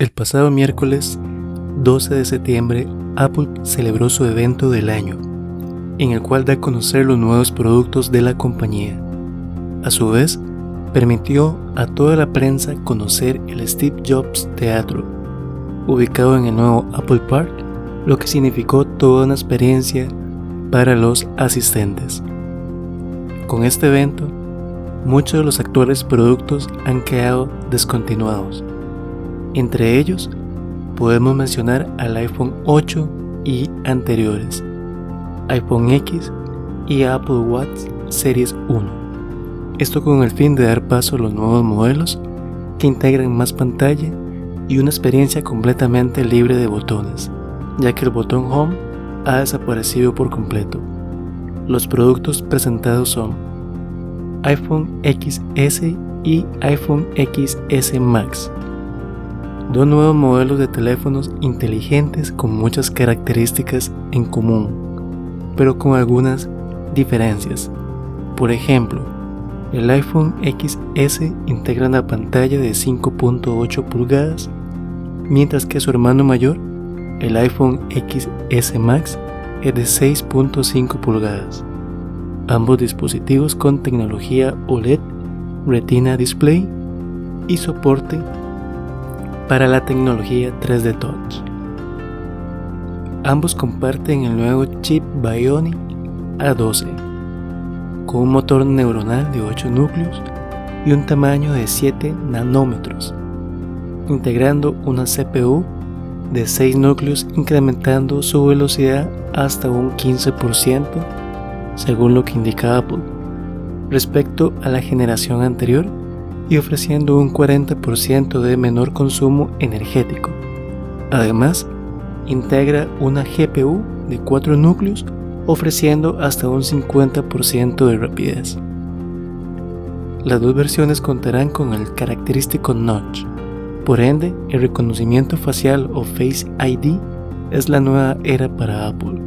El pasado miércoles 12 de septiembre, Apple celebró su evento del año, en el cual da a conocer los nuevos productos de la compañía. A su vez, permitió a toda la prensa conocer el Steve Jobs Teatro, ubicado en el nuevo Apple Park, lo que significó toda una experiencia para los asistentes. Con este evento, muchos de los actuales productos han quedado descontinuados entre ellos, podemos mencionar al iPhone 8 y anteriores, iPhone X y Apple Watch Series 1. Esto con el fin de dar paso a los nuevos modelos que integran más pantalla y una experiencia completamente libre de botones, ya que el botón Home ha desaparecido por completo. Los productos presentados son iPhone XS y iPhone XS Max dos nuevos modelos de teléfonos inteligentes con muchas características en común, pero con algunas diferencias. Por ejemplo, el iPhone XS integra una pantalla de 5.8 pulgadas, mientras que su hermano mayor, el iPhone XS Max, es de 6.5 pulgadas. Ambos dispositivos con tecnología OLED, Retina Display y soporte para la tecnología 3D Touch. Ambos comparten el nuevo chip Bionic A12 con un motor neuronal de 8 núcleos y un tamaño de 7 nanómetros, integrando una CPU de 6 núcleos incrementando su velocidad hasta un 15% según lo que indica Apple respecto a la generación anterior y ofreciendo un 40% de menor consumo energético. Además, integra una GPU de 4 núcleos ofreciendo hasta un 50% de rapidez. Las dos versiones contarán con el característico notch. Por ende, el reconocimiento facial o Face ID es la nueva era para Apple.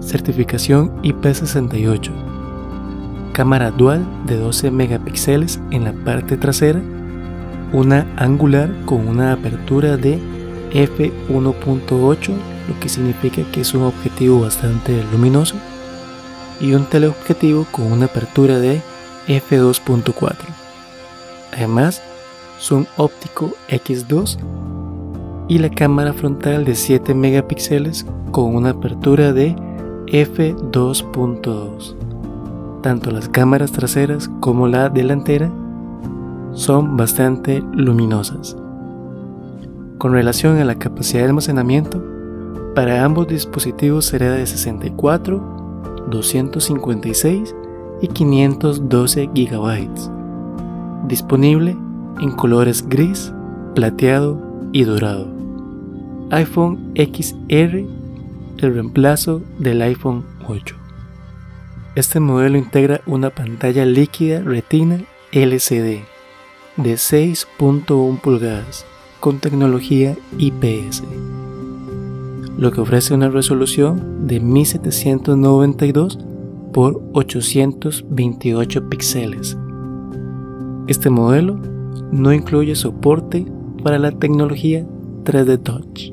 Certificación IP68 cámara dual de 12 megapíxeles en la parte trasera, una angular con una apertura de f1.8, lo que significa que es un objetivo bastante luminoso, y un teleobjetivo con una apertura de f2.4. Además, zoom óptico x2 y la cámara frontal de 7 megapíxeles con una apertura de f2.2 tanto las cámaras traseras como la delantera son bastante luminosas. Con relación a la capacidad de almacenamiento, para ambos dispositivos será de 64, 256 y 512 GB, disponible en colores gris, plateado y dorado. iPhone XR, el reemplazo del iPhone 8. Este modelo integra una pantalla líquida Retina LCD de 6.1 pulgadas con tecnología IPS, lo que ofrece una resolución de 1792 por 828 píxeles. Este modelo no incluye soporte para la tecnología 3D Touch.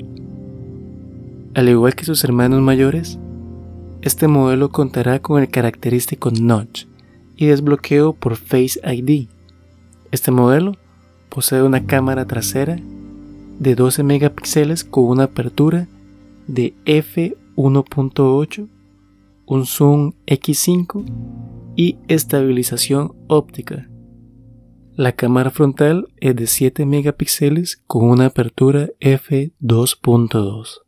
Al igual que sus hermanos mayores, este modelo contará con el característico notch y desbloqueo por Face ID. Este modelo posee una cámara trasera de 12 megapíxeles con una apertura de f1.8, un zoom x5 y estabilización óptica. La cámara frontal es de 7 megapíxeles con una apertura f2.2.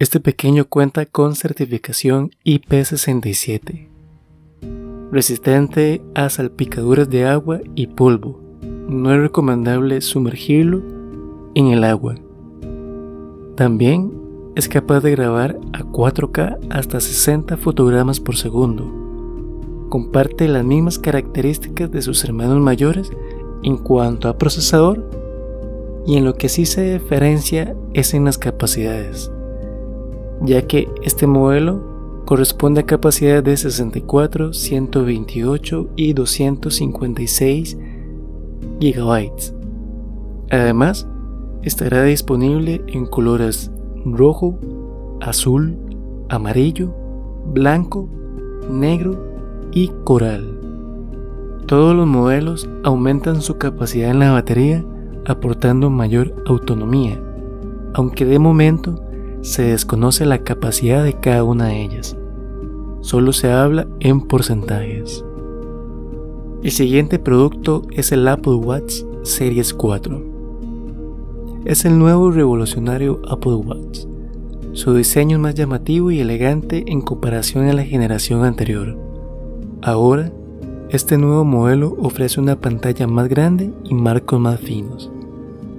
Este pequeño cuenta con certificación IP67, resistente a salpicaduras de agua y polvo. No es recomendable sumergirlo en el agua. También es capaz de grabar a 4K hasta 60 fotogramas por segundo. Comparte las mismas características de sus hermanos mayores en cuanto a procesador y en lo que sí se diferencia es en las capacidades ya que este modelo corresponde a capacidad de 64, 128 y 256 GB. Además, estará disponible en colores rojo, azul, amarillo, blanco, negro y coral. Todos los modelos aumentan su capacidad en la batería aportando mayor autonomía, aunque de momento se desconoce la capacidad de cada una de ellas. Solo se habla en porcentajes. El siguiente producto es el Apple Watch Series 4. Es el nuevo revolucionario Apple Watch. Su diseño es más llamativo y elegante en comparación a la generación anterior. Ahora este nuevo modelo ofrece una pantalla más grande y marcos más finos.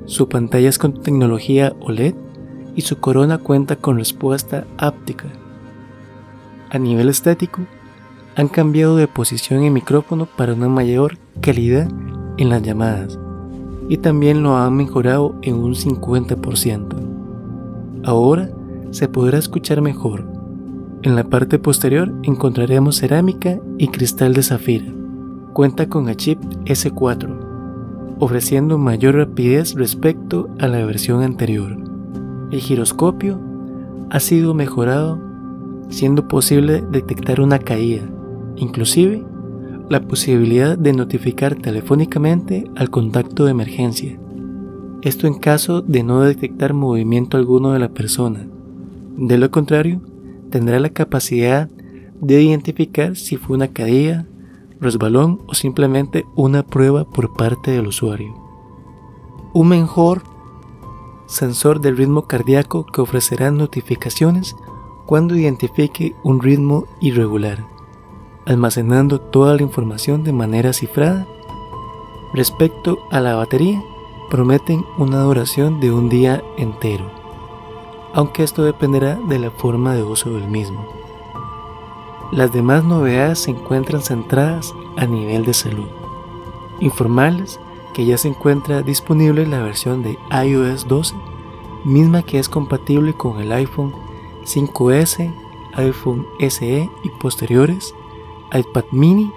Su pantalla es con tecnología OLED y su corona cuenta con respuesta áptica. A nivel estético, han cambiado de posición el micrófono para una mayor calidad en las llamadas y también lo han mejorado en un 50%. Ahora se podrá escuchar mejor. En la parte posterior encontraremos cerámica y cristal de zafira cuenta con el chip S4, ofreciendo mayor rapidez respecto a la versión anterior. El giroscopio ha sido mejorado, siendo posible detectar una caída, inclusive la posibilidad de notificar telefónicamente al contacto de emergencia. Esto en caso de no detectar movimiento alguno de la persona. De lo contrario, tendrá la capacidad de identificar si fue una caída, resbalón o simplemente una prueba por parte del usuario. Un mejor sensor del ritmo cardíaco que ofrecerá notificaciones cuando identifique un ritmo irregular, almacenando toda la información de manera cifrada. Respecto a la batería, prometen una duración de un día entero, aunque esto dependerá de la forma de uso del mismo. Las demás novedades se encuentran centradas a nivel de salud. Informarles que ya se encuentra disponible la versión de iOS 12, misma que es compatible con el iPhone 5S, iPhone SE y posteriores, iPad mini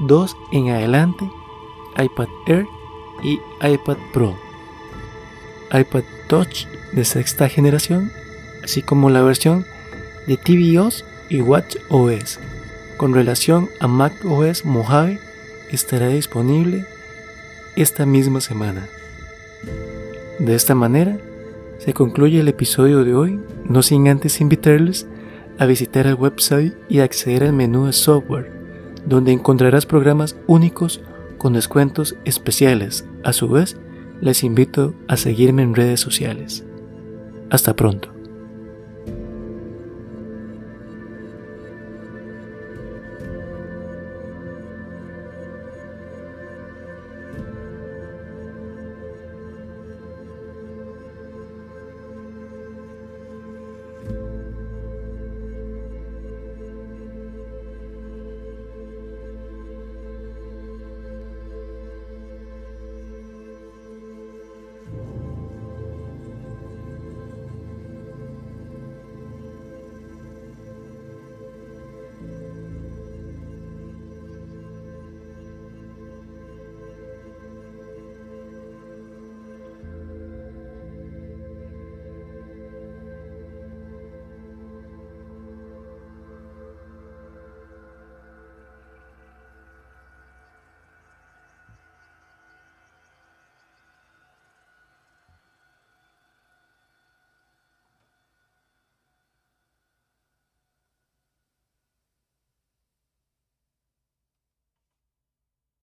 2 en adelante, iPad Air y iPad Pro, iPad Touch de sexta generación, así como la versión de tvOS y WatchOS. Con relación a macOS Mojave, estará disponible esta misma semana. De esta manera, se concluye el episodio de hoy, no sin antes invitarles a visitar el website y acceder al menú de software, donde encontrarás programas únicos con descuentos especiales. A su vez, les invito a seguirme en redes sociales. Hasta pronto.